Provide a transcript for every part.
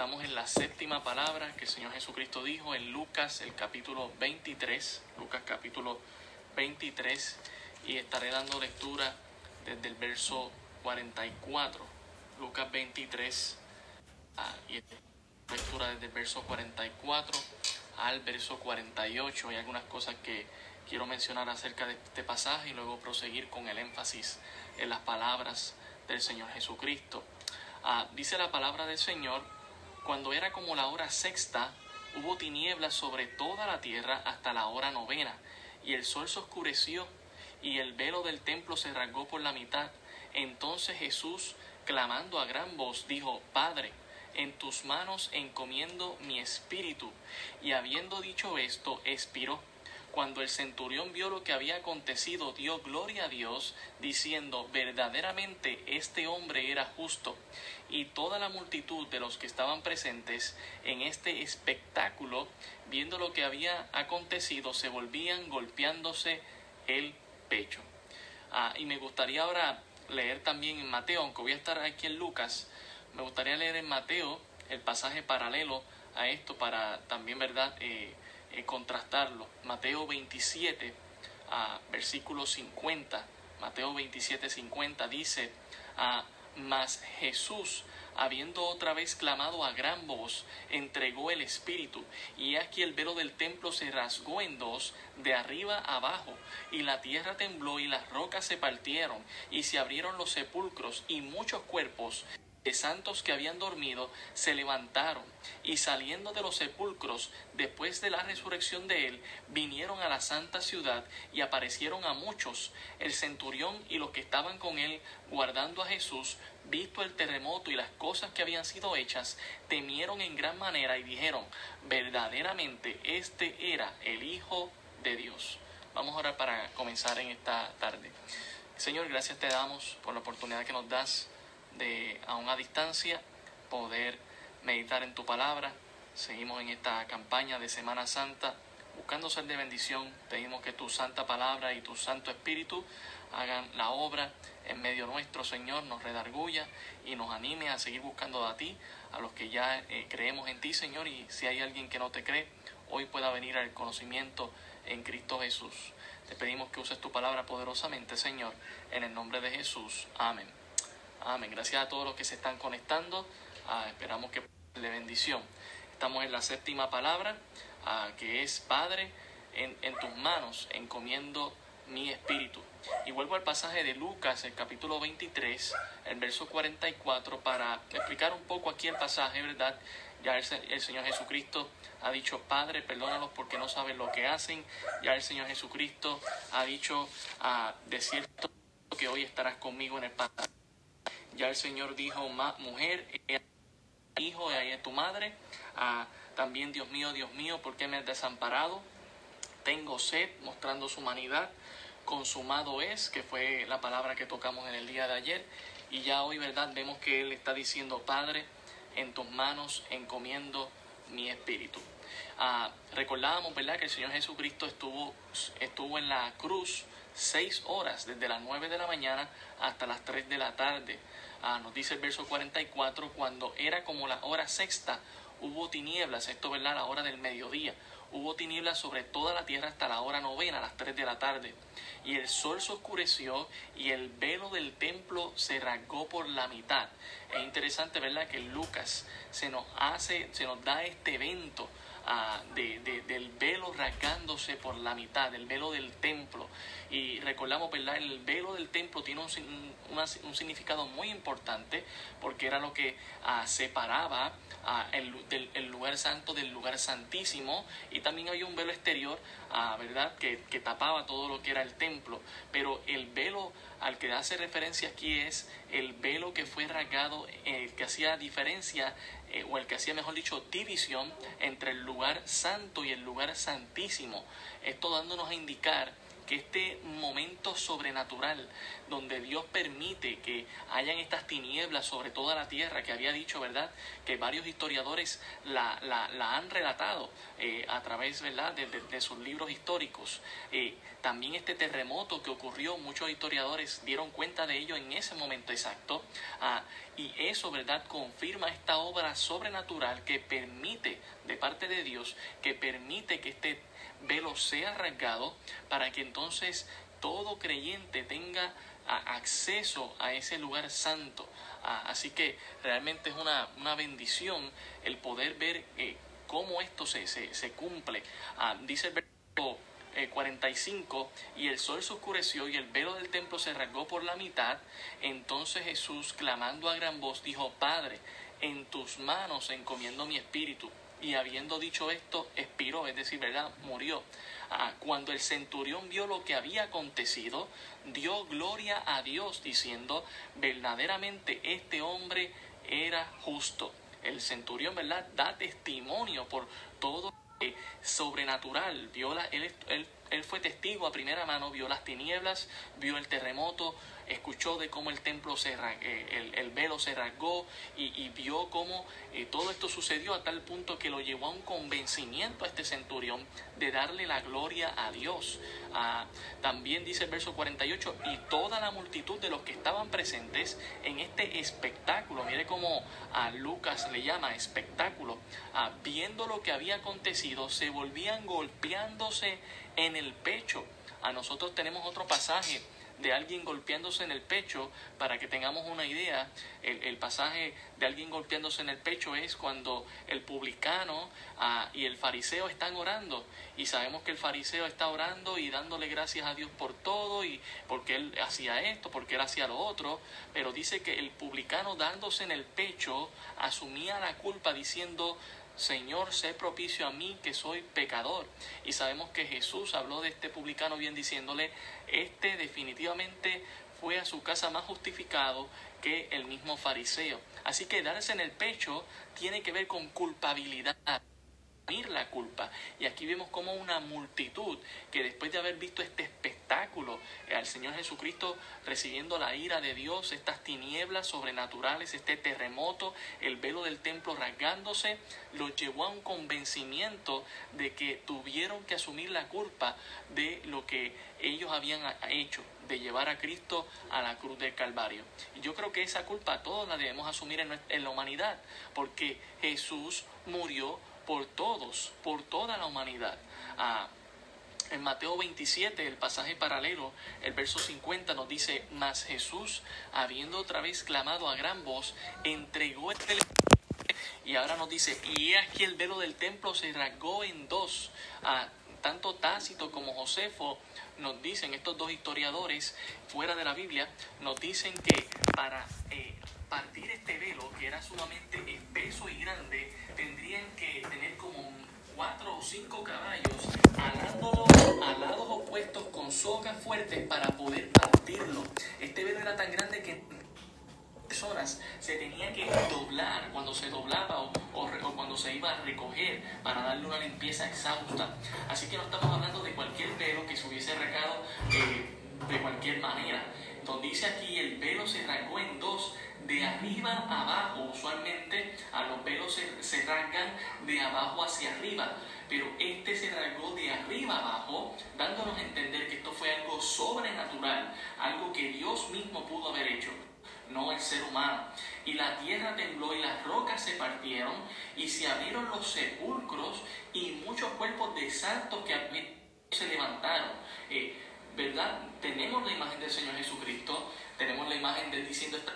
estamos en la séptima palabra que el Señor Jesucristo dijo en Lucas, el capítulo 23, Lucas capítulo 23, y estaré dando lectura desde el verso 44, Lucas 23, ah, y lectura desde el verso 44 al verso 48. Hay algunas cosas que quiero mencionar acerca de este pasaje y luego proseguir con el énfasis en las palabras del Señor Jesucristo. Ah, dice la palabra del Señor, cuando era como la hora sexta, hubo tinieblas sobre toda la tierra hasta la hora novena, y el sol se oscureció, y el velo del templo se rasgó por la mitad. Entonces Jesús, clamando a gran voz, dijo, Padre, en tus manos encomiendo mi espíritu. Y habiendo dicho esto, expiró. Cuando el centurión vio lo que había acontecido, dio gloria a Dios, diciendo, verdaderamente este hombre era justo. Y toda la multitud de los que estaban presentes en este espectáculo, viendo lo que había acontecido, se volvían golpeándose el pecho. Ah, y me gustaría ahora leer también en Mateo, aunque voy a estar aquí en Lucas, me gustaría leer en Mateo el pasaje paralelo a esto para también, ¿verdad?, eh, eh, contrastarlo. Mateo 27, a versículo 50. Mateo 27, 50 dice, a mas Jesús, habiendo otra vez clamado a gran voz, entregó el Espíritu, y aquí el velo del templo se rasgó en dos, de arriba abajo, y la tierra tembló y las rocas se partieron, y se abrieron los sepulcros, y muchos cuerpos de santos que habían dormido se levantaron y saliendo de los sepulcros después de la resurrección de él, vinieron a la santa ciudad y aparecieron a muchos. El centurión y los que estaban con él guardando a Jesús, visto el terremoto y las cosas que habían sido hechas, temieron en gran manera y dijeron, verdaderamente este era el Hijo de Dios. Vamos a orar para comenzar en esta tarde. Señor, gracias te damos por la oportunidad que nos das de a una distancia poder meditar en tu palabra. Seguimos en esta campaña de Semana Santa buscando ser de bendición. Pedimos que tu santa palabra y tu santo espíritu hagan la obra en medio nuestro, Señor, nos redarguya y nos anime a seguir buscando a ti, a los que ya eh, creemos en ti, Señor, y si hay alguien que no te cree, hoy pueda venir al conocimiento en Cristo Jesús. Te pedimos que uses tu palabra poderosamente, Señor, en el nombre de Jesús. Amén. Amén. Gracias a todos los que se están conectando. Ah, esperamos que de bendición. Estamos en la séptima palabra, ah, que es Padre, en, tus manos encomiendo mi espíritu. Y vuelvo al pasaje de Lucas, el capítulo 23, el verso 44, para explicar un poco aquí el pasaje, ¿verdad? Ya el, Señor Jesucristo ha dicho, Padre, perdónalos porque no saben lo que hacen. Ya el Señor Jesucristo ha dicho, a de cierto que hoy estarás conmigo en el Padre ya el Señor dijo, mujer, hijo, ahí es tu madre. Ah, también, Dios mío, Dios mío, ¿por qué me has desamparado? Tengo sed, mostrando su humanidad. Consumado es, que fue la palabra que tocamos en el día de ayer. Y ya hoy, ¿verdad? Vemos que Él está diciendo, Padre, en tus manos encomiendo mi espíritu. Ah, recordábamos, ¿verdad?, que el Señor Jesucristo estuvo, estuvo en la cruz seis horas, desde las nueve de la mañana hasta las tres de la tarde. Ah, nos dice el verso 44, cuando era como la hora sexta, hubo tinieblas, esto verdad, la hora del mediodía, hubo tinieblas sobre toda la tierra hasta la hora novena, a las 3 de la tarde. Y el sol se oscureció y el velo del templo se rasgó por la mitad. Es interesante, ¿verdad?, que Lucas se nos hace, se nos da este evento ah, de, del velo rasgándose por la mitad, del velo del templo. Y recordamos, ¿verdad? El velo del templo tiene un, un, significado muy importante porque era lo que ah, separaba ah, el, el, lugar santo del lugar santísimo y también había un velo exterior, ¿verdad? Que, que, tapaba todo lo que era el templo. Pero el velo al que hace referencia aquí es el velo que fue rasgado, el que hacía diferencia eh, o el que hacía, mejor dicho, división entre el lugar santo y el lugar santísimo. Esto dándonos a indicar que este momento sobrenatural donde Dios permite que hayan estas tinieblas sobre toda la tierra, que había dicho, ¿verdad? Que varios historiadores la, la, han relatado eh, a través, ¿verdad? De, sus libros históricos. Eh, también este terremoto que ocurrió, muchos historiadores dieron cuenta de ello en ese momento exacto. Ah, y eso, ¿verdad?, confirma esta obra sobrenatural que permite, de parte de Dios, que permite que este velo sea rasgado para que entonces todo creyente tenga acceso a ese lugar santo. Ah, así que realmente es una, una bendición el poder ver eh, cómo esto se, se, se cumple. Ah, dice el 45 eh, y el sol se oscureció y el velo del templo se rasgó por la mitad. Entonces Jesús, clamando a gran voz, dijo, Padre, en tus manos encomiendo mi espíritu. Y habiendo dicho esto, expiró, es decir, ¿verdad? Murió. Ah, cuando el centurión vio lo que había acontecido, dio gloria a Dios, diciendo, verdaderamente este hombre era justo. El centurión, ¿verdad? Da testimonio por todo sobrenatural. Vio él, él, fue testigo a primera mano, vio las tinieblas, vio el terremoto, escuchó de cómo el templo se eh, el, velo se rasgó y, vio cómo eh, todo esto sucedió a tal punto que lo llevó a un convencimiento a este centurión de darle la gloria a Dios. Ah, también dice el verso 48, y toda la multitud de los que estaban presentes en este espectáculo, mire cómo a Lucas le llama espectáculo, ah, viendo lo que había acontecido, se volvían golpeándose en el pecho. A nosotros tenemos otro pasaje de alguien golpeándose en el pecho, para que tengamos una idea, el, pasaje de alguien golpeándose en el pecho es cuando el publicano ah, y el fariseo están orando y sabemos que el fariseo está orando y dándole gracias a Dios por todo y porque él hacía esto, porque él hacía lo otro, pero dice que el publicano dándose en el pecho asumía la culpa diciendo Señor, sé propicio a mí que soy pecador. Y sabemos que Jesús habló de este publicano bien diciéndole, este definitivamente fue a su casa más justificado que el mismo fariseo. Así que darse en el pecho tiene que ver con culpabilidad la culpa. Y aquí vemos como una multitud que después de haber visto este espectáculo eh, al Señor Jesucristo recibiendo la ira de Dios, estas tinieblas sobrenaturales, este terremoto, el velo del templo rasgándose, los llevó a un convencimiento de que tuvieron que asumir la culpa de lo que ellos habían hecho de llevar a Cristo a la cruz del Calvario. Y yo creo que esa culpa todos la debemos asumir en la humanidad, porque Jesús murió por todos, por toda la humanidad. Ah, en Mateo 27, el pasaje paralelo, el verso 50 nos dice, mas Jesús, habiendo otra vez clamado a gran voz, entregó el y ahora nos dice, y aquí el velo del templo se rasgó en dos. Ah, tanto Tácito como Josefo nos dicen, estos dos historiadores fuera de la Biblia, nos dicen que para eh, partir este velo, que era sumamente espeso y grande, tendrían que tener como cuatro o cinco caballos alándolo a lados opuestos con sogas fuertes para poder partirlo. Este velo era tan grande que personas se tenía que doblar cuando se doblaba o, o, cuando se iba a recoger para darle una limpieza exhausta. Así que no estamos hablando de cualquier velo que se hubiese regado eh, de cualquier manera. Entonces dice aquí el velo se rasgó en dos de arriba abajo. Usualmente a los pelos se, se rasgan de abajo hacia arriba, pero este se rasgó de arriba abajo, dándonos a entender que esto fue algo sobrenatural, algo que Dios mismo pudo haber hecho no el ser humano. Y la tierra tembló y las rocas se partieron y se abrieron los sepulcros y muchos cuerpos de santos que se levantaron. Eh, ¿Verdad? Tenemos la imagen del Señor Jesucristo, tenemos la imagen de él diciendo estas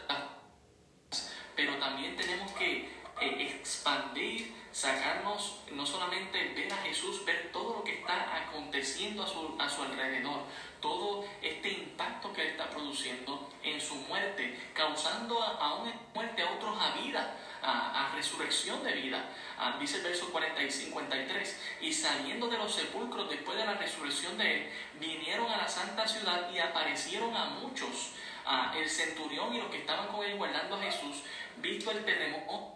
pero también tenemos que eh, expandir, sacarnos, no solamente ver a Jesús, ver todo lo que está aconteciendo a su, a su alrededor, todo este impacto que está produciendo en su muerte, causando a, una muerte a otros a vida, a, resurrección de vida. Dice el verso 40 y 53, y saliendo de los sepulcros después de la resurrección de él, vinieron a la santa ciudad y aparecieron a muchos. Ah, el centurión y los que estaban con él guardando a Jesús visto el terremoto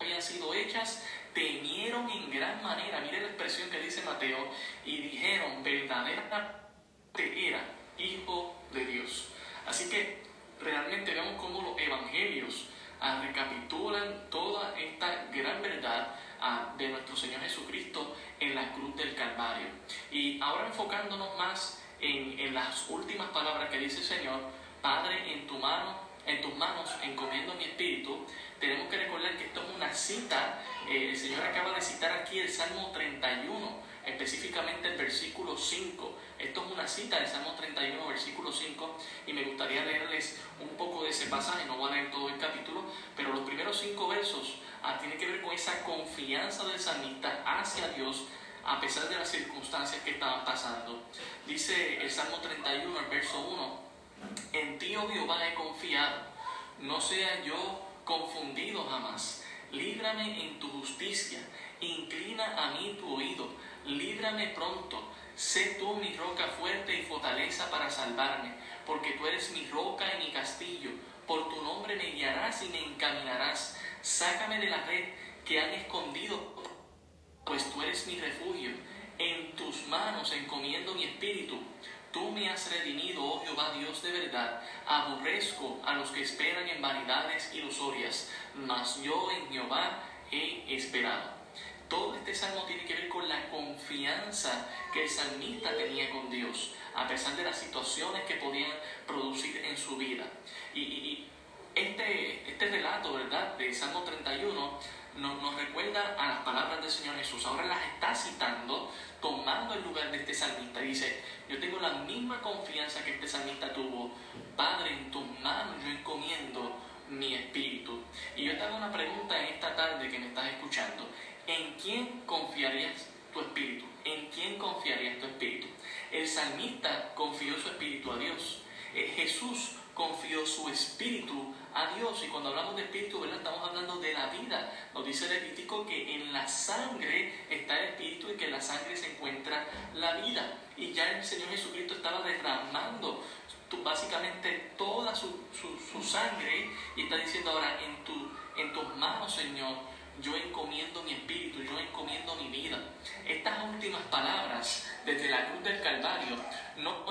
habían sido hechas, temieron en gran manera, mire la expresión que dice Mateo, y dijeron, verdadera era hijo de Dios. Así que realmente vemos cómo los evangelios ah, recapitulan toda esta gran verdad ah, de nuestro Señor Jesucristo en la cruz del Calvario. Y ahora enfocándonos más en, en las últimas palabras que dice el Señor, Padre, en tu mano, en tus manos encomiendo mi espíritu, tenemos que recordar que esto es una cita, eh, el Señor acaba de citar aquí el Salmo 31, específicamente el versículo 5. Esto es una cita del Salmo 31, versículo 5, y me gustaría leerles un poco de ese pasaje, no voy a leer todo el capítulo, pero los primeros cinco versos ah, tienen que ver con esa confianza del salmista hacia Dios a pesar de las circunstancias que estaban pasando. Dice el Salmo 31, el verso 1, en ti, oh Jehová, he confiado, no sea yo confundido jamás. Líbrame en tu justicia, inclina a mí tu oído, líbrame pronto. Sé tú mi roca fuerte y fortaleza para salvarme, porque tú eres mi roca y mi castillo. Por tu nombre me guiarás y me encaminarás. Sácame de la red que han escondido, pues tú eres mi refugio. En tus manos encomiendo mi espíritu. Tú me has redimido, oh Jehová Dios de verdad. Aborrezco a los que esperan en vanidades ilusorias, mas yo en Jehová he esperado. Todo este salmo tiene que ver con la confianza que el salmista tenía con Dios, a pesar de las situaciones que podían producir en su vida. Y, este, este relato, ¿verdad?, de Salmo 31 nos, nos, recuerda a las palabras del Señor Jesús. Ahora las está citando, tomando el lugar de este salmista. Dice, yo tengo la misma confianza que este salmista tuvo. Padre, en tus manos yo encomiendo mi espíritu. Y yo te hago una pregunta en esta tarde que me estás escuchando. ¿En quién confiarías tu espíritu? ¿En quién confiarías tu espíritu? El salmista confió su espíritu a Dios. Eh, Jesús confió su espíritu a Dios. Y cuando hablamos de espíritu, ¿verdad? estamos hablando de la vida. Nos dice Levítico que en la sangre está el espíritu y que en la sangre se encuentra la vida. Y ya el Señor Jesucristo estaba derramando básicamente toda su, su, sangre y está diciendo ahora en, tu, en tus manos, Señor, yo encomiendo mi espíritu, yo encomiendo mi vida. Estas últimas palabras desde la cruz del Calvario no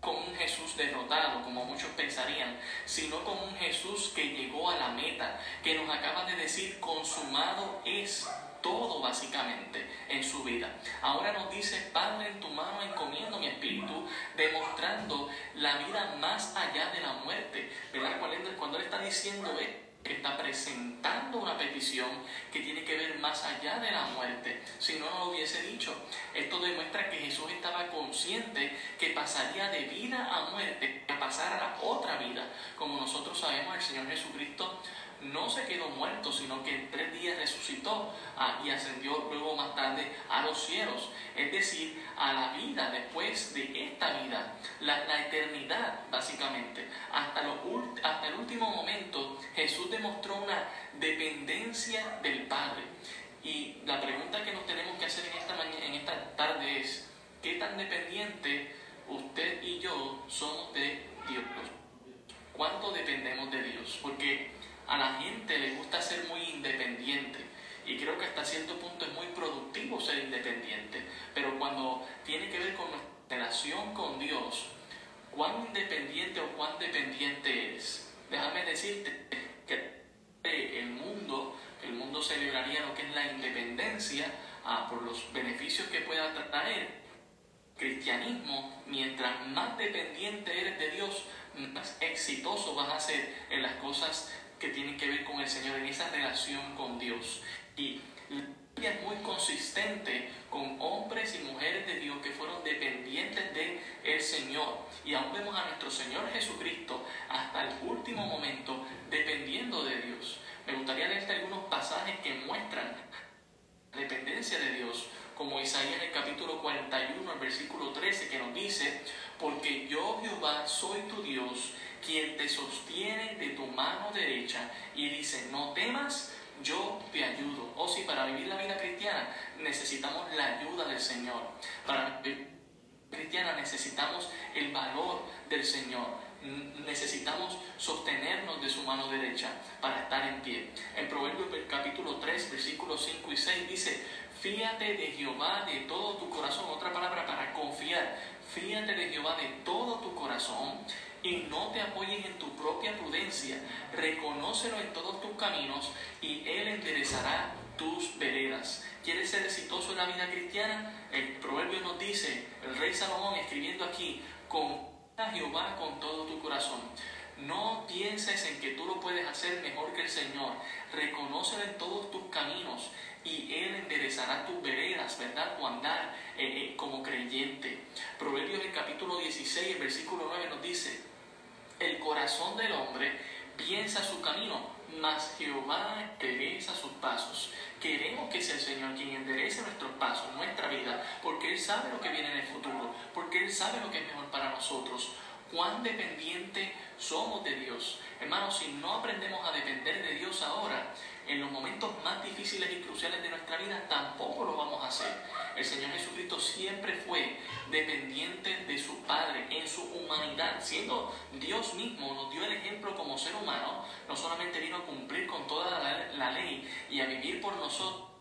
como un Jesús derrotado, como muchos pensarían, sino como un Jesús que llegó a la meta, que nos acaba de decir, consumado es todo básicamente en su vida. Ahora nos dice, Padre, en tu mano encomiendo mi espíritu, demostrando la vida más allá de la muerte. ¿Verdad? Cuando él está diciendo esto, que está presentando una petición que tiene que ver más allá de la muerte. Si no, no lo hubiese dicho. Esto demuestra que Jesús estaba consciente que pasaría de vida a muerte, a pasar a la otra vida. Como nosotros sabemos, el Señor Jesucristo no se quedó muerto, sino que en tres días resucitó ah, y ascendió luego más tarde a los cielos, es decir, a la vida después de esta vida, la, eternidad básicamente. Hasta, lo, hasta el último momento Jesús demostró una dependencia del Padre. Y la pregunta que nos tenemos que hacer en esta, mañana, en esta tarde es, ¿qué tan dependiente usted y yo somos de Dios? ¿Cuánto dependemos de Dios? Porque a la gente le gusta ser muy independiente y creo que hasta cierto punto es muy productivo ser independiente, pero cuando tiene que ver con nuestra relación con Dios, cuán independiente o cuán dependiente eres. Déjame decirte que el mundo, el mundo celebraría lo que es la independencia ah, por los beneficios que pueda traer. Cristianismo, mientras más dependiente eres de Dios, más exitoso vas a ser en las cosas que tienen que ver con el Señor, en esa relación con Dios. Y es muy consistente con hombres y mujeres de Dios que fueron dependientes del el Señor. Y aún vemos a nuestro Señor Jesucristo hasta el último momento dependiendo de Dios. Me gustaría leerte algunos pasajes que muestran la dependencia de Dios, como Isaías en el capítulo 41, el versículo 13, que nos dice, porque yo Jehová soy tu Dios, quien te sostiene de tu mano derecha y dice, no temas, yo te ayudo. O si para vivir la vida cristiana necesitamos la ayuda del Señor. Para vivir cristiana necesitamos el valor del Señor. Necesitamos sostenernos de su mano derecha para estar en pie. En Proverbios capítulo 3, versículos 5 y 6 dice, fíate de Jehová de todo tu corazón. Otra palabra para confiar Fíjate de Jehová de todo tu corazón y no te apoyes en tu propia prudencia. Reconócelo en todos tus caminos y Él enderezará tus veredas. ¿Quieres ser exitoso en la vida cristiana? El proverbio nos dice, el rey Salomón escribiendo aquí, con a Jehová con todo tu corazón. No pienses en que tú lo puedes hacer mejor que el Señor. Reconócelo en todos tus caminos y Él enderezará tus veredas, ¿verdad? Tu andar eh, eh, como creyente. Proverbios el capítulo 16, el versículo 9 nos dice, el corazón del hombre piensa su camino, mas Jehová endereza sus pasos. Queremos que sea el Señor quien enderece nuestros pasos, nuestra vida, porque Él sabe lo que viene en el futuro, porque Él sabe lo que es mejor para nosotros. Cuán dependiente somos de Dios. Hermanos, si no aprendemos a depender de Dios ahora, en los momentos más difíciles y cruciales de nuestra vida, tampoco lo vamos a hacer. El Señor Jesucristo siempre fue dependiente de su Padre en su humanidad. Siendo Dios mismo, nos dio el ejemplo como ser humano. No solamente vino a cumplir con toda la, ley y a vivir por nosotros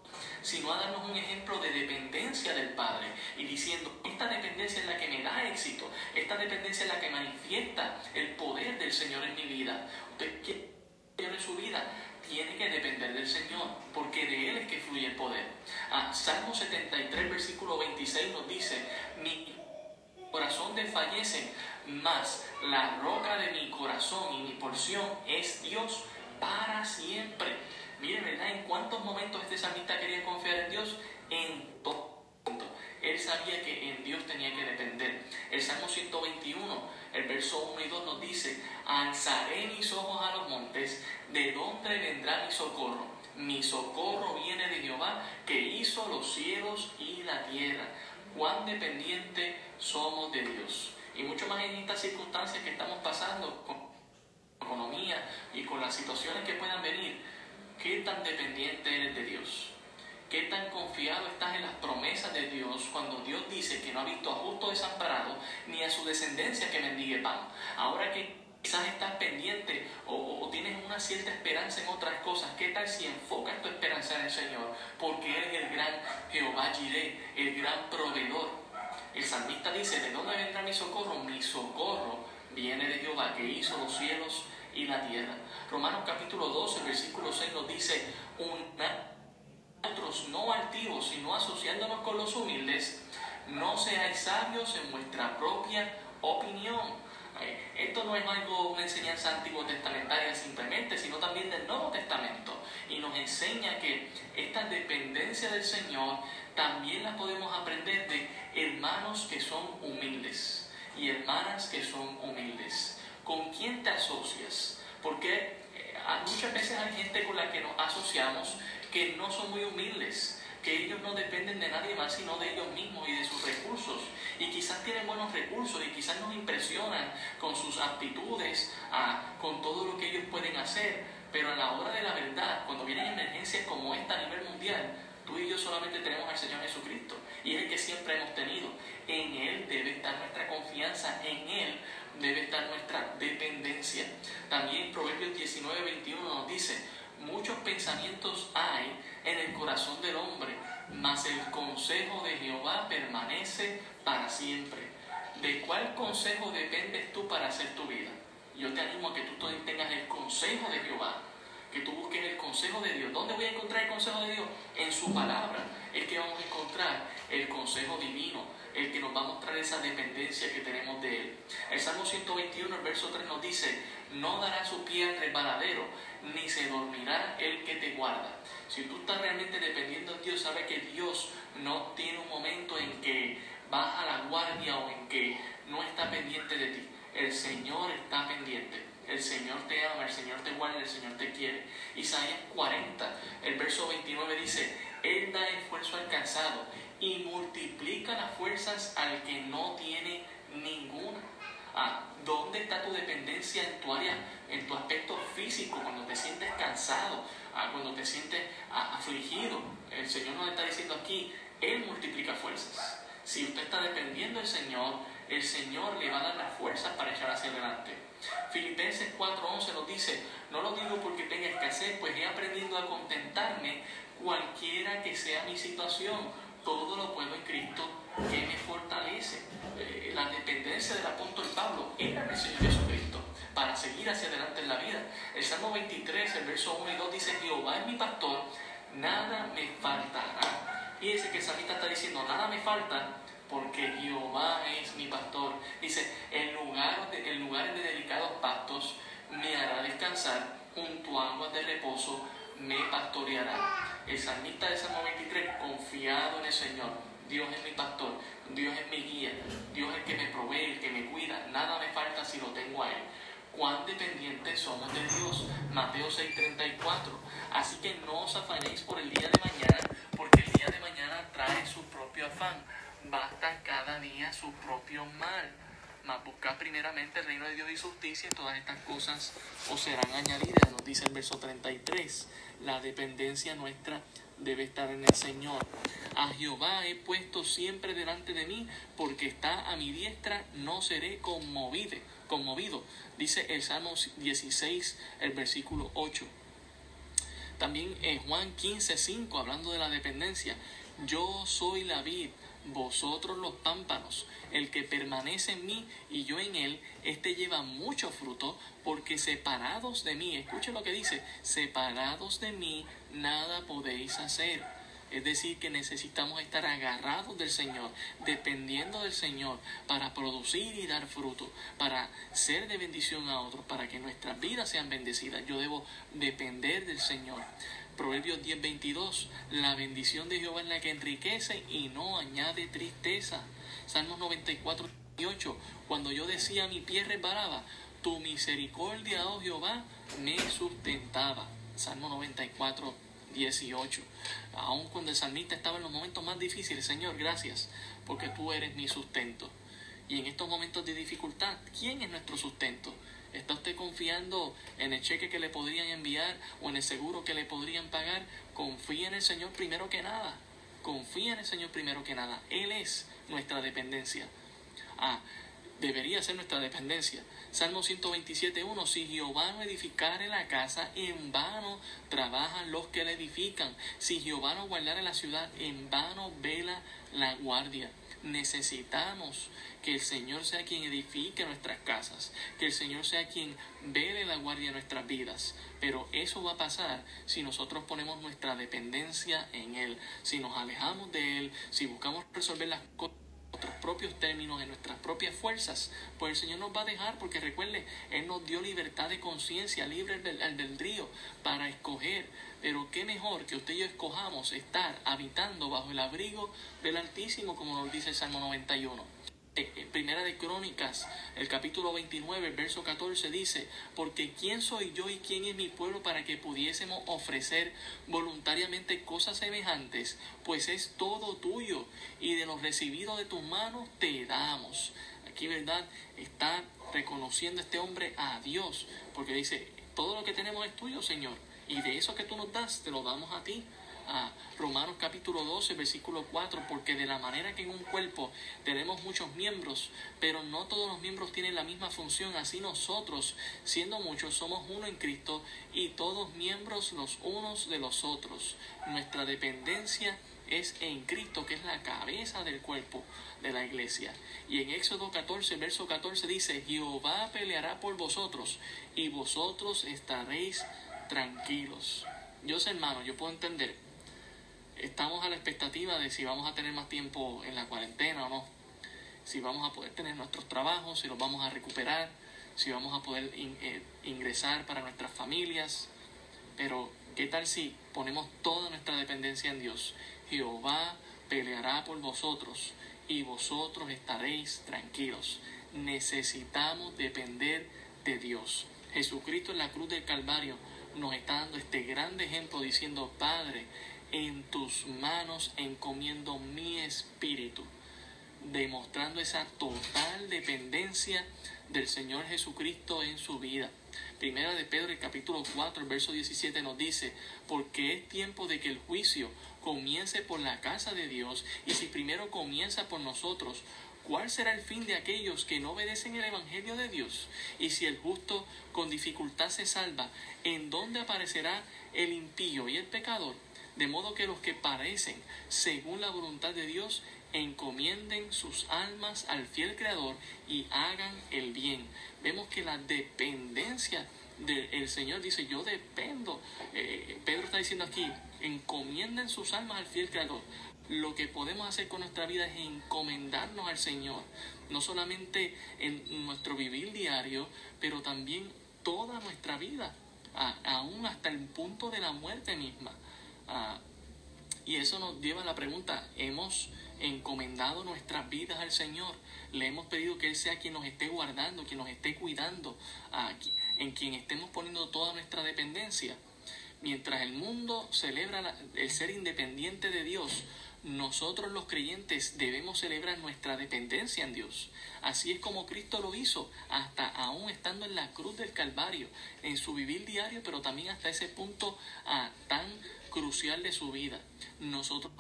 sino a darnos un ejemplo de dependencia del Padre y diciendo, esta dependencia es la que me da éxito, esta dependencia es la que manifiesta el poder del Señor en mi vida. Usted quiere en su vida, tiene que depender del Señor, porque de Él es que fluye el poder. Ah, Salmo 73, versículo 26 nos dice, mi corazón desfallece, mas la roca de mi corazón y mi porción es Dios para siempre. Mire, ¿verdad? En cuántos momentos este salmista quería confiar en Dios? En todo. Él sabía que en Dios tenía que depender. El Salmo 121, el verso 1 y 2 nos dice, alzaré mis ojos a los montes, ¿de dónde vendrá mi socorro? Mi socorro viene de Jehová, que hizo los cielos y la tierra. Cuán dependiente somos de Dios. Y mucho más en estas circunstancias que estamos pasando con economía y con las situaciones que puedan venir. ¿Qué tan dependiente eres de Dios? ¿Qué tan confiado estás en las promesas de Dios cuando Dios dice que no ha visto a justo desamparado ni a su descendencia que mendigue pan? Ahora que quizás estás pendiente o, tienes una cierta esperanza en otras cosas, ¿qué tal si enfocas tu esperanza en el Señor? Porque Él es el gran Jehová Jireh, el gran proveedor. El salmista dice, ¿de dónde vendrá mi socorro? Mi socorro viene de Jehová que hizo los cielos y la tierra. Romanos capítulo 12, versículo 6 nos dice, una nosotros no altivos, sino asociándonos con los humildes, no seáis sabios en vuestra propia opinión. Esto no es algo, una enseñanza antiguo testamentaria simplemente, sino también del Nuevo Testamento. Y nos enseña que esta dependencia del Señor también la podemos aprender de hermanos que son humildes y hermanas que son humildes. ¿Con quién te asocias? Porque eh, muchas veces hay gente con la que nos asociamos que no son muy humildes, que ellos no dependen de nadie más sino de ellos mismos y de sus recursos. Y quizás tienen buenos recursos y quizás nos impresionan con sus aptitudes, ah, con todo lo que ellos pueden hacer. Pero a la hora de la verdad, cuando vienen emergencias como esta a nivel mundial, tú y yo solamente tenemos al Señor Jesucristo. Y es el que siempre hemos tenido. En Él debe estar nuestra confianza, en Él debe estar nuestra dependencia. También Proverbios 19, 21 nos dice, muchos pensamientos hay en el corazón del hombre, mas el consejo de Jehová permanece para siempre. ¿De cuál consejo dependes tú para hacer tu vida? Yo te animo a que tú tengas el consejo de Jehová, que tú busques el consejo de Dios. ¿Dónde voy a encontrar el consejo de Dios? En su palabra. Es que vamos a encontrar el consejo divino, el que nos va a mostrar esa dependencia que tenemos de Él. El Salmo 121, el verso 3 nos dice, no dará su pie al resbaladero, ni se dormirá el que te guarda. Si tú estás realmente dependiendo de Dios, sabe que Dios no tiene un momento en que baja la guardia o en que no está pendiente de ti. El Señor está pendiente. El Señor te ama, el Señor te guarda, el Señor te quiere. Isaías 40, el verso 29 dice, Él da esfuerzo al cansado y multiplica las fuerzas al que no tiene ninguna. Ah, ¿Dónde está tu dependencia en tu área, en tu aspecto físico, cuando te sientes cansado, ah, cuando te sientes ah, afligido? El Señor nos está diciendo aquí, Él multiplica fuerzas. Si usted está dependiendo del Señor, el Señor le va a dar las fuerzas para echar hacia adelante. Filipenses 4:11 nos dice, no lo digo porque tenga escasez, pues he aprendido a contentarme cualquiera que sea mi situación todo lo puedo en Cristo que me fortalece. Eh, la dependencia del apóstol Pablo era el Señor Jesucristo para seguir hacia adelante en la vida. El Salmo 23, el verso 1 y 2 dice, Jehová es mi pastor, nada me faltará. Y ese que el salmista está diciendo, nada me falta porque Jehová es mi pastor. Dice, en lugares de, en lugares de delicados pastos me hará descansar, junto a aguas de reposo me pastoreará. El salmista de Salmo 23, confiado en el Señor, Dios es mi pastor, Dios es mi guía, Dios es el que me provee, el que me cuida, nada me falta si lo tengo a Él. Cuán dependientes somos de Dios. Mateo 6:34. Así que no os afanéis por el día de mañana, porque el día de mañana trae su propio afán. Basta cada día su propio mal. Mas buscad primeramente el reino de Dios y su justicia y todas estas cosas os serán añadidas. Nos dice el verso 33. La dependencia nuestra debe estar en el Señor. A Jehová he puesto siempre delante de mí, porque está a mi diestra, no seré conmovido. conmovido. Dice el Salmo 16, el versículo 8. También en Juan 15, 5, hablando de la dependencia, yo soy la vid, vosotros los pámpanos, el que permanece en mí y yo en él, éste lleva mucho fruto, porque separados de mí, escuche lo que dice, separados de mí, nada podéis hacer. Es decir, que necesitamos estar agarrados del Señor, dependiendo del Señor, para producir y dar fruto, para ser de bendición a otros, para que nuestras vidas sean bendecidas. Yo debo depender del Señor. Proverbios 10:22, la bendición de Jehová es la que enriquece y no añade tristeza. Salmos 94, 18, cuando yo decía mi pie resbalaba, tu misericordia, oh Jehová, me sustentaba. Salmo 94, 18. Aun cuando el salmista estaba en los momentos más difíciles, Señor, gracias, porque tú eres mi sustento. Y en estos momentos de dificultad, ¿quién es nuestro sustento? ¿Está usted confiando en el cheque que le podrían enviar o en el seguro que le podrían pagar? Confía en el Señor primero que nada. Confía en el Señor primero que nada. Él es nuestra dependencia. Ah, debería ser nuestra dependencia. Salmo 127.1, si Jehová no edificare la casa, en vano trabajan los que la edifican. Si Jehová no guardare la ciudad, en vano vela la guardia. Necesitamos que el Señor sea quien edifique nuestras casas, que el Señor sea quien vele la guardia de nuestras vidas. Pero eso va a pasar si nosotros ponemos nuestra dependencia en Él, si nos alejamos de Él, si buscamos resolver las cosas nuestros propios términos, en nuestras propias fuerzas, pues el Señor nos va a dejar, porque recuerde, Él nos dio libertad de conciencia, libre albedrío para escoger. Pero qué mejor que usted y yo escojamos estar habitando bajo el abrigo del Altísimo, como nos dice el Salmo 91. Eh, eh, Primera de Crónicas, el capítulo 29, el verso 14 dice, porque ¿quién soy yo y quién es mi pueblo para que pudiésemos ofrecer voluntariamente cosas semejantes? Pues es todo tuyo y de lo recibido de tus manos te damos. Aquí, ¿verdad? Está reconociendo este hombre a Dios, porque dice, todo lo que tenemos es tuyo, Señor, y de eso que tú nos das, te lo damos a ti a Romanos capítulo 12, versículo 4, porque de la manera que en un cuerpo tenemos muchos miembros, pero no todos los miembros tienen la misma función, así nosotros, siendo muchos, somos uno en Cristo y todos miembros los unos de los otros. Nuestra dependencia es en Cristo, que es la cabeza del cuerpo de la iglesia. Y en Éxodo 14, verso 14 dice, Jehová peleará por vosotros y vosotros estaréis tranquilos. Yo sé, hermano, yo puedo entender estamos a la expectativa de si vamos a tener más tiempo en la cuarentena o no, si vamos a poder tener nuestros trabajos, si los vamos a recuperar, si vamos a poder eh, ingresar para nuestras familias. Pero, ¿qué tal si ponemos toda nuestra dependencia en Dios? Jehová peleará por vosotros y vosotros estaréis tranquilos. Necesitamos depender de Dios. Jesucristo en la cruz del Calvario nos está dando este grande ejemplo diciendo, Padre, en tus manos encomiendo mi espíritu, demostrando esa total dependencia del Señor Jesucristo en su vida. Primera de Pedro, el capítulo 4, el verso 17 nos dice, porque es tiempo de que el juicio comience por la casa de Dios, y si primero comienza por nosotros, ¿cuál será el fin de aquellos que no obedecen el Evangelio de Dios? Y si el justo con dificultad se salva, ¿en dónde aparecerá el impío y el pecador? De modo que los que parecen según la voluntad de Dios encomienden sus almas al fiel Creador y hagan el bien. Vemos que la dependencia del Señor dice, yo dependo. Eh, Pedro está diciendo aquí, encomienden sus almas al fiel Creador. Lo que podemos hacer con nuestra vida es encomendarnos al Señor, no solamente en nuestro vivir diario, pero también toda nuestra vida, aún hasta el punto de la muerte misma. Ah, y eso nos lleva a la pregunta, ¿hemos encomendado nuestras vidas al Señor? ¿Le hemos pedido que Él sea quien nos esté guardando, quien nos esté cuidando, en quien estemos poniendo toda nuestra dependencia? Mientras el mundo celebra el ser independiente de Dios, nosotros los creyentes debemos celebrar nuestra dependencia en Dios. Así es como Cristo lo hizo, hasta aún estando en la cruz del Calvario, en su vivir diario, pero también hasta ese punto ah, tan crucial de su vida. Nosotros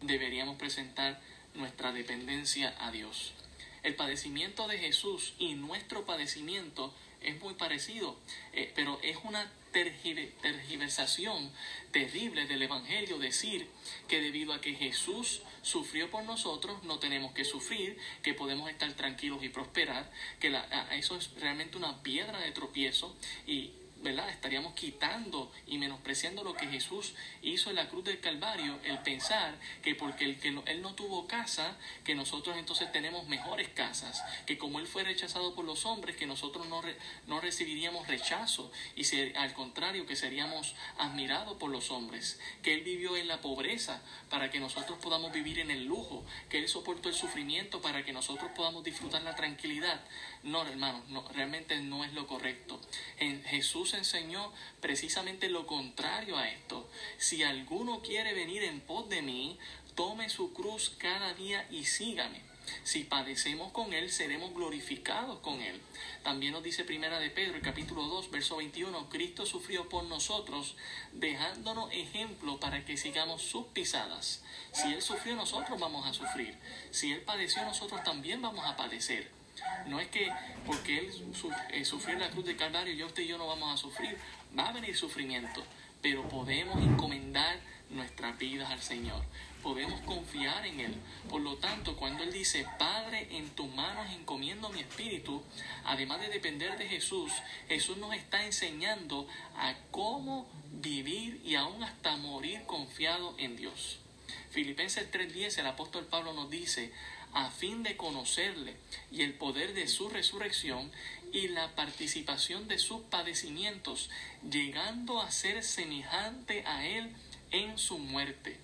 deberíamos presentar nuestra dependencia a Dios. El padecimiento de Jesús y nuestro padecimiento es muy parecido, eh, pero es una tergiversación terrible del Evangelio decir que debido a que Jesús sufrió por nosotros, no tenemos que sufrir, que podemos estar tranquilos y prosperar, que eso es realmente una piedra de tropiezo y ¿verdad? Estaríamos quitando y menospreciando lo que Jesús hizo en la cruz del Calvario, el pensar que porque que Él no tuvo casa, que nosotros entonces tenemos mejores casas, que como Él fue rechazado por los hombres, que nosotros no, no recibiríamos rechazo y al contrario, que seríamos admirados por los hombres, que Él vivió en la pobreza para que nosotros podamos vivir en el lujo, que Él soportó el sufrimiento para que nosotros podamos disfrutar la tranquilidad. No, hermanos, no, realmente no es lo correcto. En Jesús enseñó precisamente lo contrario a esto. Si alguno quiere venir en pos de mí, tome su cruz cada día y sígame. Si padecemos con Él, seremos glorificados con Él. También nos dice Primera de Pedro, el capítulo 2, verso 21, Cristo sufrió por nosotros, dejándonos ejemplo para que sigamos sus pisadas. Si Él sufrió, nosotros vamos a sufrir. Si Él padeció, nosotros también vamos a padecer. No es que porque Él eh, sufrió la cruz de Calvario, ya usted y yo no vamos a sufrir. Va a venir sufrimiento, pero podemos encomendar nuestras vidas al Señor. Podemos confiar en Él. Por lo tanto, cuando Él dice, Padre, en tus manos encomiendo mi espíritu, además de depender de Jesús, Jesús nos está enseñando a cómo vivir y aún hasta morir confiado en Dios. Filipenses 3:10, el apóstol Pablo nos dice, a fin de conocerle y el poder de su resurrección y la participación de sus padecimientos, llegando a ser semejante a él en su muerte.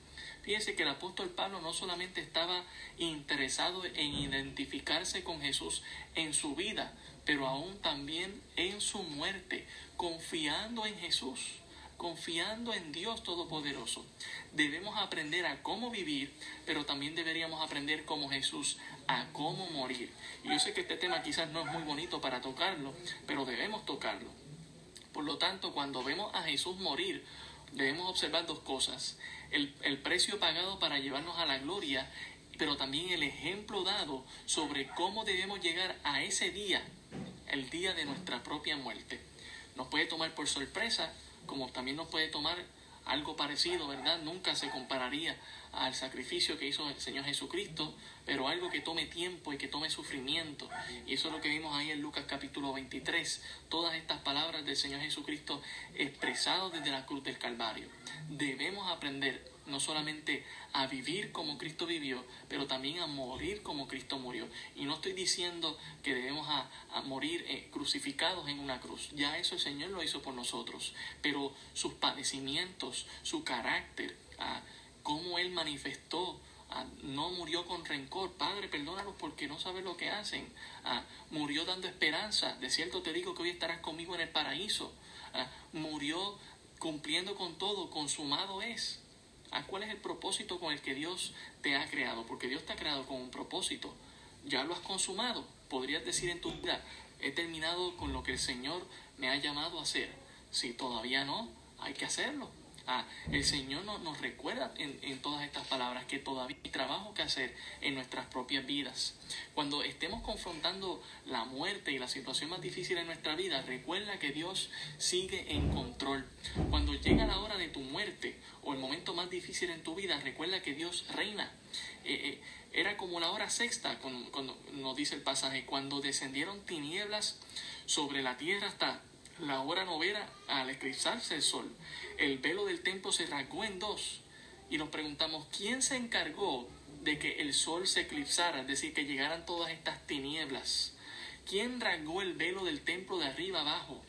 Fíjense que el apóstol Pablo no solamente estaba interesado en identificarse con Jesús en su vida, pero aún también en su muerte, confiando en Jesús confiando en Dios Todopoderoso. Debemos aprender a cómo vivir, pero también deberíamos aprender como Jesús a cómo morir. Y yo sé que este tema quizás no es muy bonito para tocarlo, pero debemos tocarlo. Por lo tanto, cuando vemos a Jesús morir, debemos observar dos cosas. El, el precio pagado para llevarnos a la gloria, pero también el ejemplo dado sobre cómo debemos llegar a ese día, el día de nuestra propia muerte. Nos puede tomar por sorpresa, como también nos puede tomar algo parecido, ¿verdad? Nunca se compararía al sacrificio que hizo el Señor Jesucristo, pero algo que tome tiempo y que tome sufrimiento. Y eso es lo que vimos ahí en Lucas capítulo 23. Todas estas palabras del Señor Jesucristo expresadas desde la cruz del Calvario. Debemos aprender no solamente a vivir como Cristo vivió, pero también a morir como Cristo murió. Y no estoy diciendo que debemos a, morir eh, crucificados en una cruz. Ya eso el Señor lo hizo por nosotros. Pero sus padecimientos, su carácter, ah, cómo Él manifestó no murió con rencor. Padre, perdónalos porque no sabes lo que hacen. Murió dando esperanza. De cierto te digo que hoy estarás conmigo en el paraíso. murió cumpliendo con todo. Consumado es. ¿A cuál es el propósito con el que Dios te ha creado? Porque Dios te ha creado con un propósito. Ya lo has consumado. Podrías decir en tu vida, he terminado con lo que el Señor me ha llamado a hacer. Si todavía no, hay que hacerlo. Ah, el Señor nos, nos recuerda en, todas estas palabras que todavía hay trabajo que hacer en nuestras propias vidas. Cuando estemos confrontando la muerte y la situación más difícil en nuestra vida, recuerda que Dios sigue en control. Cuando llega la hora de tu muerte o el momento más difícil en tu vida, recuerda que Dios reina. Eh, eh, era como la hora sexta, cuando, cuando nos dice el pasaje, cuando descendieron tinieblas sobre la tierra hasta la hora novena al eclipsarse el sol. El velo del templo se rasgó en dos y nos preguntamos quién se encargó de que el sol se eclipsara, es decir, que llegaran todas estas tinieblas. ¿Quién rasgó el velo del templo de arriba abajo?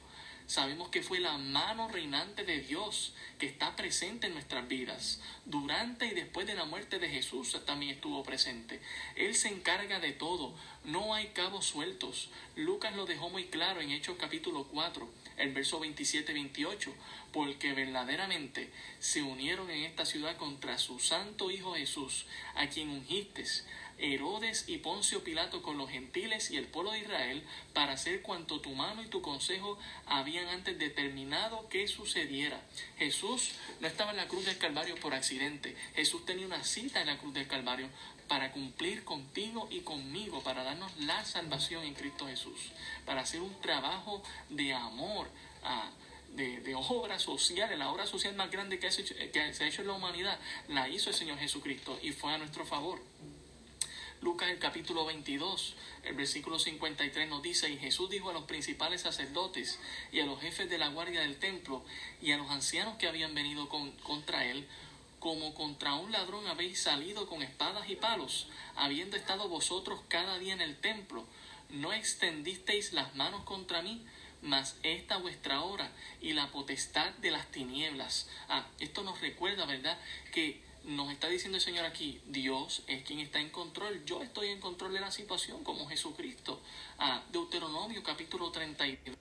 Sabemos que fue la mano reinante de Dios que está presente en nuestras vidas. Durante y después de la muerte de Jesús también estuvo presente. Él se encarga de todo. No hay cabos sueltos. Lucas lo dejó muy claro en Hechos capítulo 4, el verso 27-28, porque verdaderamente se unieron en esta ciudad contra su santo Hijo Jesús, a quien ungiste Herodes y Poncio Pilato con los gentiles y el pueblo de Israel para hacer cuanto tu mano y tu consejo habían antes determinado que sucediera. Jesús no estaba en la cruz del Calvario por accidente. Jesús tenía una cita en la cruz del Calvario para cumplir contigo y conmigo, para darnos la salvación en Cristo Jesús, para hacer un trabajo de amor. a de, de, obra social, la obra social más grande que, que se ha hecho en la humanidad, la hizo el Señor Jesucristo y fue a nuestro favor. Lucas el capítulo 22, el versículo 53 nos dice, y Jesús dijo a los principales sacerdotes y a los jefes de la guardia del templo y a los ancianos que habían venido contra él, como contra un ladrón habéis salido con espadas y palos, habiendo estado vosotros cada día en el templo, no extendisteis las manos contra mí, mas esta vuestra hora y la potestad de las tinieblas. Ah, esto nos recuerda, ¿verdad?, que nos está diciendo el Señor aquí, Dios es quien está en control, yo estoy en control de la situación como Jesucristo. Ah, Deuteronomio capítulo 32,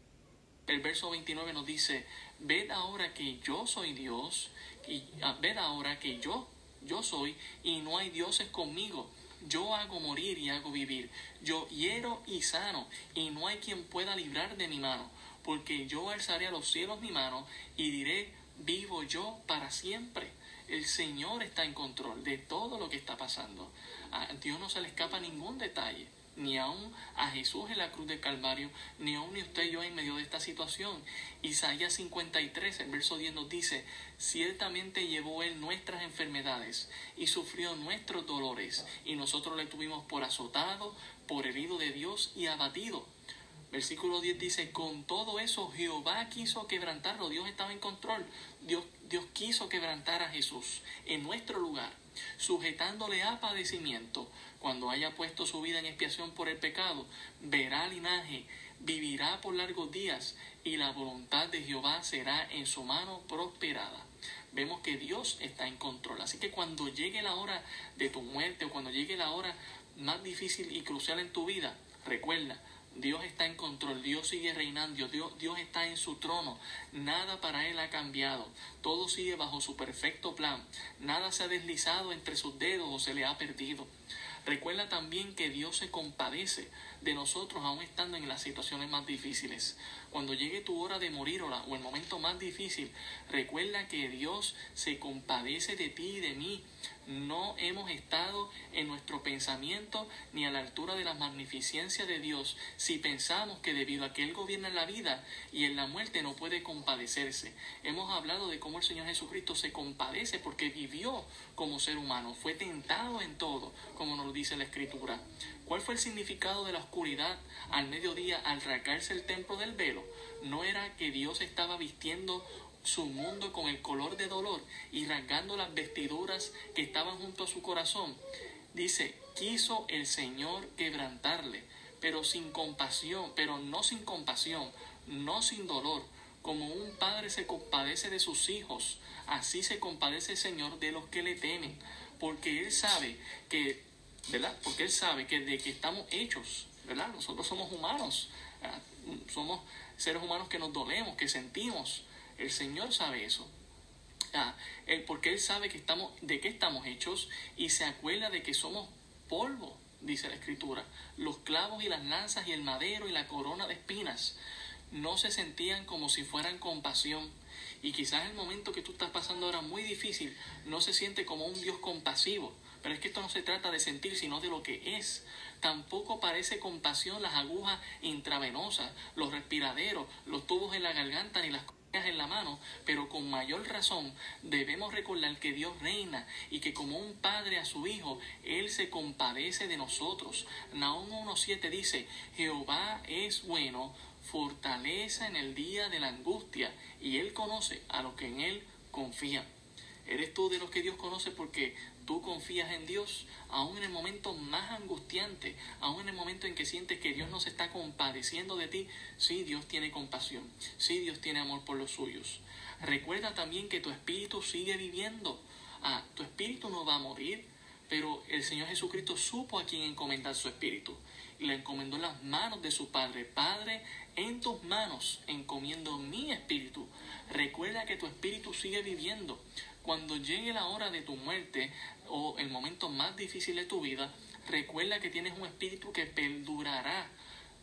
el verso 29 nos dice, ved ahora que yo soy Dios, y ah, ved ahora que yo, yo soy, y no hay dioses conmigo. Yo hago morir y hago vivir. Yo hiero y sano, y no hay quien pueda librar de mi mano, porque yo alzaré a los cielos mi mano y diré, vivo yo para siempre. El Señor está en control de todo lo que está pasando. A Dios no se le escapa ningún detalle, ni aún a Jesús en la cruz del Calvario, ni aún ni usted y yo en medio de esta situación. Isaías 53, el verso 10 nos dice, ciertamente llevó Él nuestras enfermedades y sufrió nuestros dolores, y nosotros le tuvimos por azotado, por herido de Dios y abatido. Versículo 10 dice, con todo eso Jehová quiso quebrantarlo, Dios estaba en control, Dios, Dios quiso quebrantar a Jesús en nuestro lugar, sujetándole a padecimiento. Cuando haya puesto su vida en expiación por el pecado, verá linaje, vivirá por largos días, y la voluntad de Jehová será en su mano prosperada. Vemos que Dios está en control. Así que cuando llegue la hora de tu muerte o cuando llegue la hora más difícil y crucial en tu vida, recuerda, Dios está en control, Dios sigue reinando, Dios, Dios está en su trono, nada para Él ha cambiado, todo sigue bajo su perfecto plan, nada se ha deslizado entre sus dedos o se le ha perdido. Recuerda también que Dios se compadece de nosotros aún estando en las situaciones más difíciles. Cuando llegue tu hora de morir o el momento más difícil, recuerda que Dios se compadece de ti y de mí no hemos estado en nuestro pensamiento ni a la altura de la magnificencia de Dios si pensamos que debido a que Él gobierna en la vida y en la muerte no puede compadecerse. Hemos hablado de cómo el Señor Jesucristo se compadece porque vivió como ser humano, fue tentado en todo, como nos dice la Escritura. ¿Cuál fue el significado de la oscuridad al mediodía al rasgarse el templo del velo? No era que Dios estaba vistiendo su mundo con el color de dolor y rasgando las vestiduras que estaban junto a su corazón. Dice, quiso el Señor quebrantarle, pero sin compasión, pero no sin compasión, no sin dolor. Como un padre se compadece de sus hijos, así se compadece el Señor de los que le temen, porque Él sabe que, ¿verdad? Porque Él sabe que de que estamos hechos, ¿verdad? Nosotros somos humanos, somos seres humanos que nos dolemos, que sentimos, el Señor sabe eso. Ah, porque Él sabe que estamos, de qué estamos hechos y se acuerda de que somos polvo, dice la Escritura. Los clavos y las lanzas y el madero y la corona de espinas no se sentían como si fueran compasión Y quizás el momento que tú estás pasando ahora muy difícil no se siente como un Dios compasivo. Pero es que esto no se trata de sentir, sino de lo que es. Tampoco parece compasión las agujas intravenosas, los respiraderos, los tubos en la garganta ni las en la mano, pero con mayor razón debemos recordar que Dios reina y que como un padre a su hijo, Él se compadece de nosotros. Naum 1.7 dice, Jehová es bueno, fortaleza en el día de la angustia, y Él conoce a los que en Él confían. ¿Eres tú de los que Dios conoce porque tú confías en Dios, aún en el momento más angustiante, aún en el momento en que sientes que Dios no se está compadeciendo de ti, sí, Dios tiene compasión, sí, Dios tiene amor por los suyos. Recuerda también que tu espíritu sigue viviendo. Ah, tu espíritu no va a morir, pero el Señor Jesucristo supo a quién encomendar su espíritu y le encomendó las manos de su Padre. Padre, en tus manos encomiendo mi espíritu. Recuerda que tu espíritu sigue viviendo. Cuando llegue la hora de tu muerte o el momento más difícil de tu vida, recuerda que tienes un espíritu que perdurará.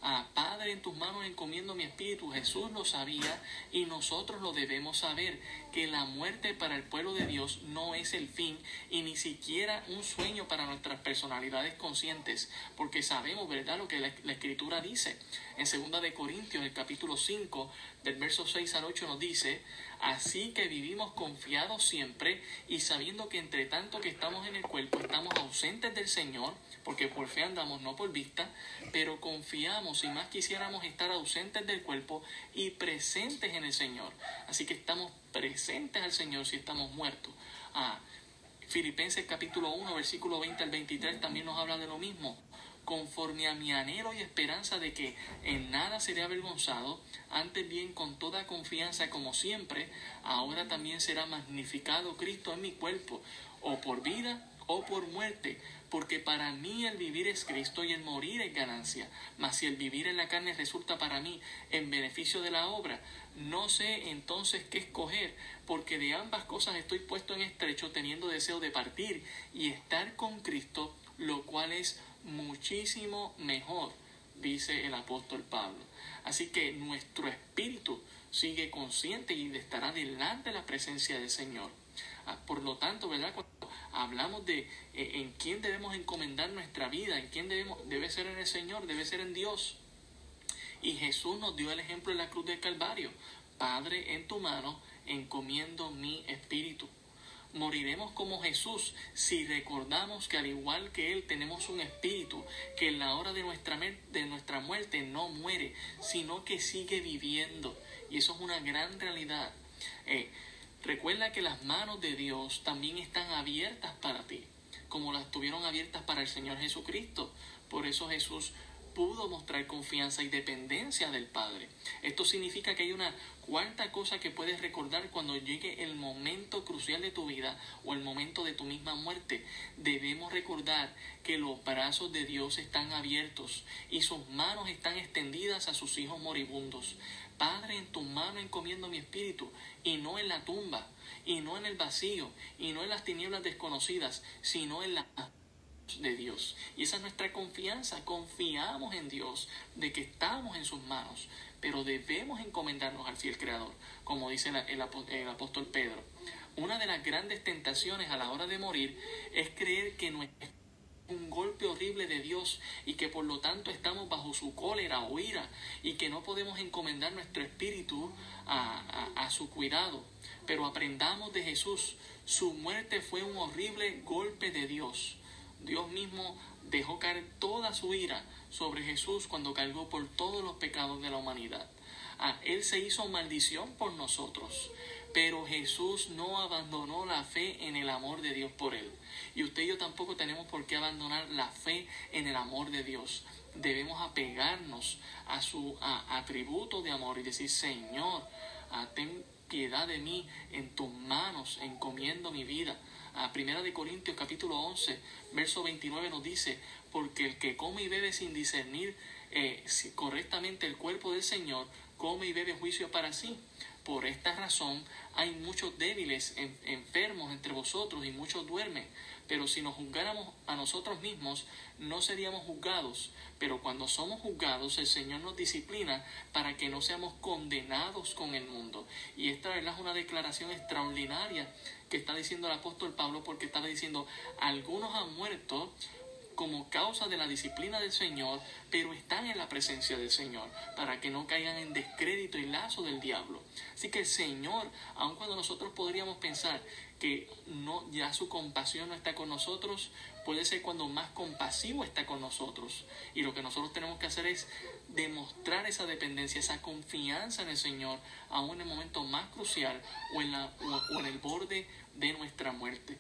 Ah, Padre, en tus manos encomiendo mi espíritu. Jesús lo sabía y nosotros lo debemos saber, que la muerte para el pueblo de Dios no es el fin y ni siquiera un sueño para nuestras personalidades conscientes, porque sabemos, ¿verdad?, lo que la, Escritura dice. En 2 de Corintios, el capítulo 5, del verso 6 al 8 nos dice, Así que vivimos confiados siempre y sabiendo que entre tanto que estamos en el cuerpo estamos ausentes del Señor, porque por fe andamos, no por vista, pero confiamos y más quisiéramos estar ausentes del cuerpo y presentes en el Señor. Así que estamos presentes al Señor si estamos muertos. Ah, Filipenses capítulo 1, versículo 20 al 23 también nos habla de lo mismo conforme a mi anhelo y esperanza de que en nada seré avergonzado, antes bien con toda confianza como siempre, ahora también será magnificado Cristo en mi cuerpo, o por vida o por muerte, porque para mí el vivir es Cristo y el morir es ganancia, mas si el vivir en la carne resulta para mí en beneficio de la obra, no sé entonces qué escoger, porque de ambas cosas estoy puesto en estrecho teniendo deseo de partir y estar con Cristo, lo cual es muchísimo mejor, dice el apóstol Pablo. Así que nuestro espíritu sigue consciente y estará delante de la presencia del Señor. Ah, por lo tanto, ¿verdad? Hablamos de eh, en quién debemos encomendar nuestra vida, en quién debemos, debe ser en el Señor, debe ser en Dios. Y Jesús nos dio el ejemplo en la cruz del Calvario. Padre, en tu mano encomiendo mi espíritu moriremos como Jesús si recordamos que al igual que Él tenemos un espíritu que en la hora de nuestra, de nuestra muerte no muere, sino que sigue viviendo. Y eso es una gran realidad. Eh, recuerda que las manos de Dios también están abiertas para ti, como las tuvieron abiertas para el Señor Jesucristo. Por eso Jesús pudo mostrar confianza y dependencia del Padre. Esto significa que hay una cuarta cosa que puedes recordar cuando llegue el momento crucial de tu vida o el momento de tu misma muerte. Debemos recordar que los brazos de Dios están abiertos y sus manos están extendidas a sus hijos moribundos. Padre, en tu mano encomiendo mi espíritu, y no en la tumba, y no en el vacío, y no en las tinieblas desconocidas, sino en la de Dios. Y esa es nuestra confianza. Confiamos en Dios de que estamos en sus manos, pero debemos encomendarnos al fiel Creador, como dice el, apóstol Pedro. Una de las grandes tentaciones a la hora de morir es creer que es un golpe horrible de Dios y que por lo tanto estamos bajo su cólera o ira y que no podemos encomendar nuestro espíritu a, a su cuidado. Pero aprendamos de Jesús. Su muerte fue un horrible golpe de Dios Dios mismo dejó caer toda su ira sobre Jesús cuando cargó por todos los pecados de la humanidad. Ah, él se hizo maldición por nosotros, pero Jesús no abandonó la fe en el amor de Dios por él. Y usted y yo tampoco tenemos por qué abandonar la fe en el amor de Dios. Debemos apegarnos a su atributo de amor y decir, Señor, ah, ten piedad de mí, en tus manos encomiendo mi vida. A Primera de Corintios capítulo 11, verso 29 nos dice, porque el que come y bebe sin discernir eh, correctamente el cuerpo del Señor, come y bebe juicio para sí. Por esta razón hay muchos débiles, enfermos entre vosotros y muchos duermen. Pero si nos juzgáramos a nosotros mismos, no seríamos juzgados. Pero cuando somos juzgados, el Señor nos disciplina para que no seamos condenados con el mundo. Y esta es una declaración extraordinaria que está diciendo el apóstol Pablo porque estaba diciendo, algunos han muerto como causa de la disciplina del Señor, pero están en la presencia del Señor, para que no caigan en descrédito y lazo del diablo. Así que el Señor, aun cuando nosotros podríamos pensar que no, ya su compasión no está con nosotros, puede ser cuando más compasivo está con nosotros. Y lo que nosotros tenemos que hacer es demostrar esa dependencia, esa confianza en el Señor, aun en el momento más crucial o en, la, o en el borde de nuestra muerte.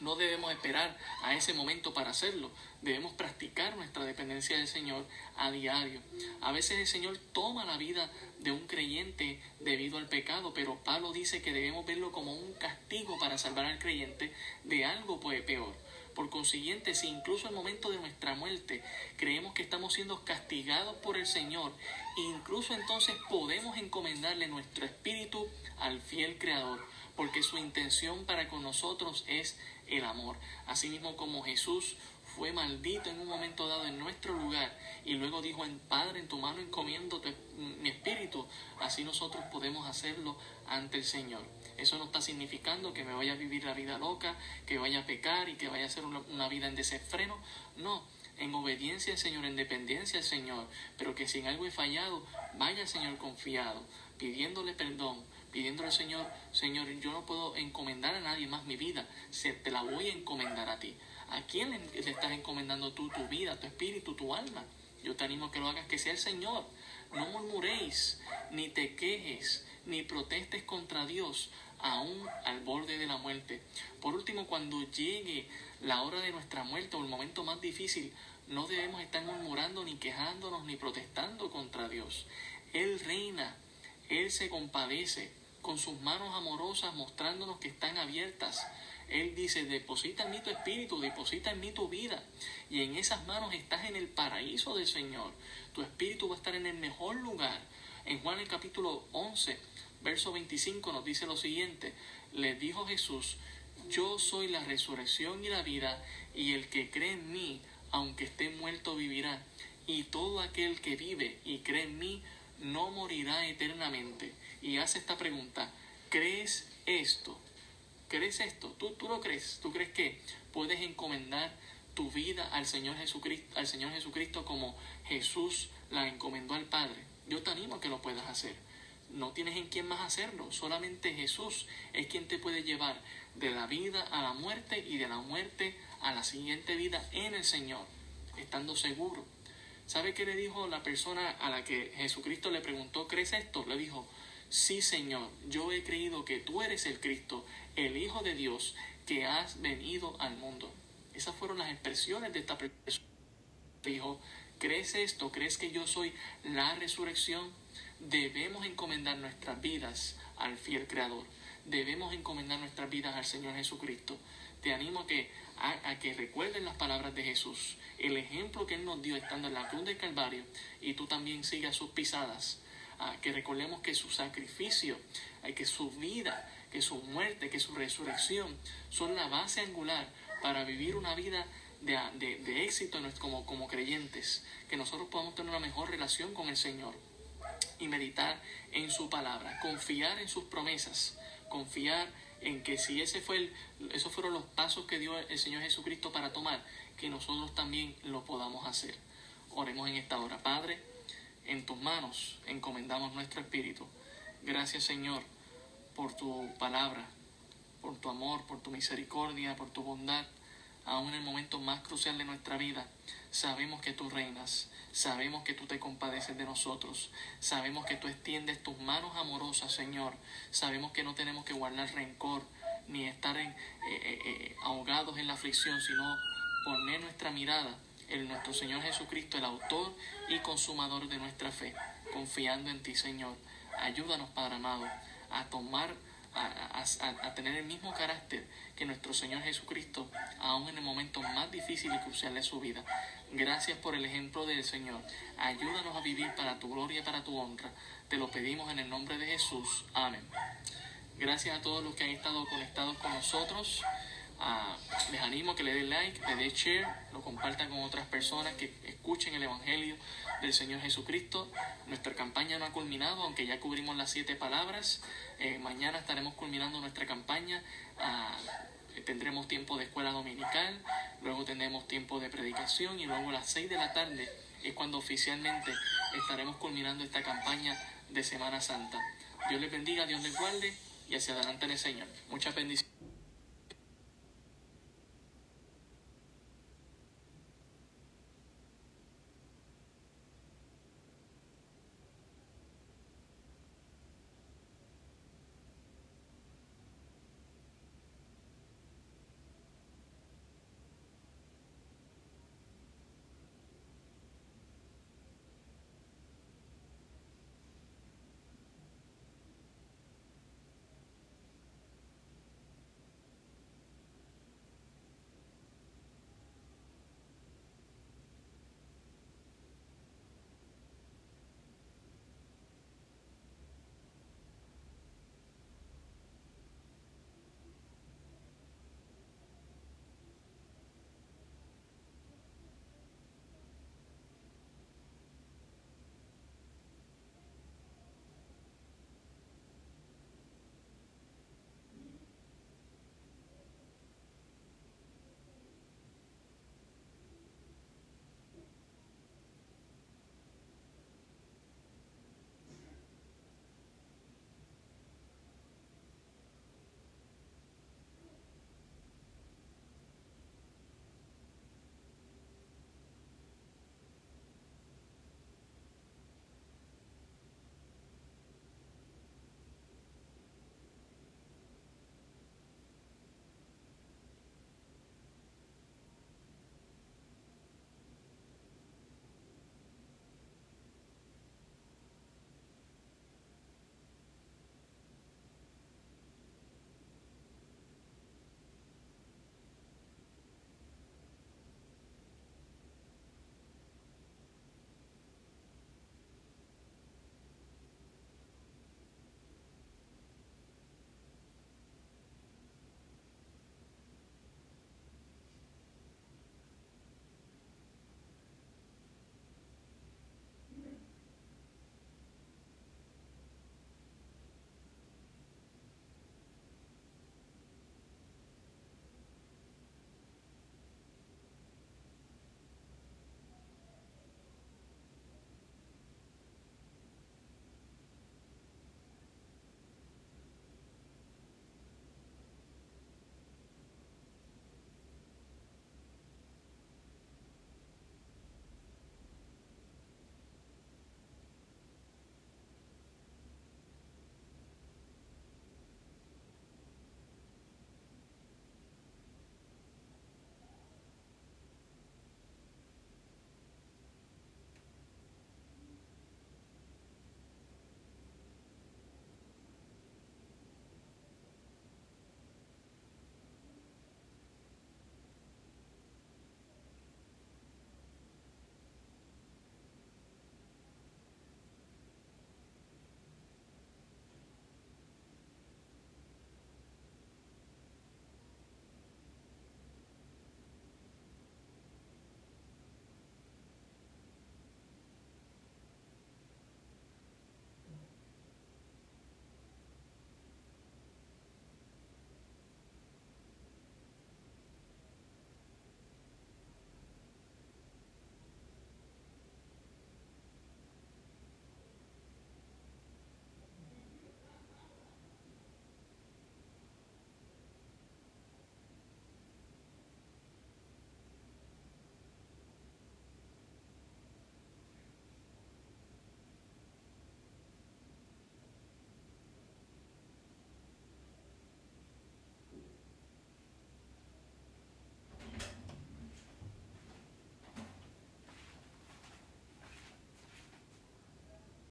No debemos esperar a ese momento para hacerlo. Debemos practicar nuestra dependencia del Señor a diario. A veces el Señor toma la vida de un creyente debido al pecado, pero Pablo dice que debemos verlo como un castigo para salvar al creyente de algo pues peor. Por consiguiente, si incluso el momento de nuestra muerte creemos que estamos siendo castigados por el Señor, incluso entonces podemos encomendarle nuestro espíritu al fiel Creador, porque su intención para con nosotros es el amor. Asimismo como Jesús fue maldito en un momento dado en nuestro lugar y luego dijo, en Padre, en tu mano encomiendo mi espíritu, así nosotros podemos hacerlo ante el Señor. Eso no está significando que me vaya a vivir la vida loca, que vaya a pecar y que vaya a hacer una, una vida en desenfreno. No, en obediencia al Señor, en dependencia al Señor, pero que si en algo he fallado, vaya al Señor confiado, pidiéndole perdón, pidiéndole al Señor, Señor, yo no puedo encomendar a nadie más mi vida, se, te la voy a encomendar a ti. ¿A quién le, estás encomendando tú tu vida, tu espíritu, tu alma? Yo te animo a que lo hagas, que sea el Señor. No murmuréis, ni te quejes, ni protestes contra Dios, aún al borde de la muerte. Por último, cuando llegue la hora de nuestra muerte o el momento más difícil, no debemos estar murmurando, ni quejándonos, ni protestando contra Dios. Él reina, Él se compadece, con sus manos amorosas mostrándonos que están abiertas. Él dice, deposita en mí tu espíritu, deposita en mí tu vida. Y en esas manos estás en el paraíso del Señor. Tu espíritu va a estar en el mejor lugar. En Juan el capítulo 11, verso 25 nos dice lo siguiente. Le dijo Jesús, yo soy la resurrección y la vida, y el que cree en mí, aunque esté muerto, vivirá. Y todo aquel que vive y cree en mí, no morirá eternamente y hace esta pregunta, ¿crees esto? ¿Crees esto? ¿Tú, tú lo crees? ¿Tú crees que puedes encomendar tu vida al Señor Jesucristo, al Señor Jesucristo como Jesús la encomendó al Padre? Yo te animo a que lo puedas hacer. No tienes en quién más hacerlo, solamente Jesús es quien te puede llevar de la vida a la muerte y de la muerte a la siguiente vida en el Señor, estando seguro. ¿Sabe qué le dijo la persona a la que Jesucristo le preguntó, ¿crees esto? Le dijo, sí Señor, yo he creído que tú eres el Cristo, el Hijo de Dios, que has venido al mundo. Esas fueron las expresiones de esta persona. Dijo, ¿crees esto? ¿Crees que yo soy la resurrección? Debemos encomendar nuestras vidas al fiel Creador. Debemos encomendar nuestras vidas al Señor Jesucristo. Te animo a que, a, a que recuerden las palabras de Jesús, el ejemplo que Él nos dio estando en la cruz del Calvario, y tú también sigas sus pisadas que recordemos que su sacrificio, que su vida, que su muerte, que su resurrección son la base angular para vivir una vida de, de, éxito como, como creyentes, que nosotros podamos tener una mejor relación con el Señor y meditar en su palabra, confiar en sus promesas, confiar en que si ese fue el, esos fueron los pasos que dio el Señor Jesucristo para tomar, que nosotros también lo podamos hacer. Oremos en esta hora, Padre en tus manos encomendamos nuestro espíritu. Gracias Señor por tu palabra, por tu amor, por tu misericordia, por tu bondad. Aún en el momento más crucial de nuestra vida, sabemos que tú reinas, sabemos que tú te compadeces de nosotros, sabemos que tú extiendes tus manos amorosas, Señor, sabemos que no tenemos que guardar rencor ni estar en, eh, eh, eh, ahogados en la aflicción, sino poner nuestra mirada en nuestro Señor Jesucristo, el autor y consumador de nuestra fe, confiando en ti, Señor. Ayúdanos, Padre amado, a tomar a, tener el mismo carácter que nuestro Señor Jesucristo, aún en el momento más difícil y crucial de su vida. Gracias por el ejemplo del Señor. Ayúdanos a vivir para tu gloria y para tu honra. Te lo pedimos en el nombre de Jesús. Amén. Gracias a todos los que han estado conectados con nosotros. Ah, les animo a que le den like, le den share, lo compartan con otras personas que escuchen el Evangelio del Señor Jesucristo. Nuestra campaña no ha culminado, aunque ya cubrimos las siete palabras. Eh, mañana estaremos culminando nuestra campaña. Ah, tendremos tiempo de escuela dominical, luego tendremos tiempo de predicación y luego a las seis de la tarde es cuando oficialmente estaremos culminando esta campaña de Semana Santa. Dios les bendiga, Dios les guarde y hacia adelante en el Señor. Muchas bendiciones.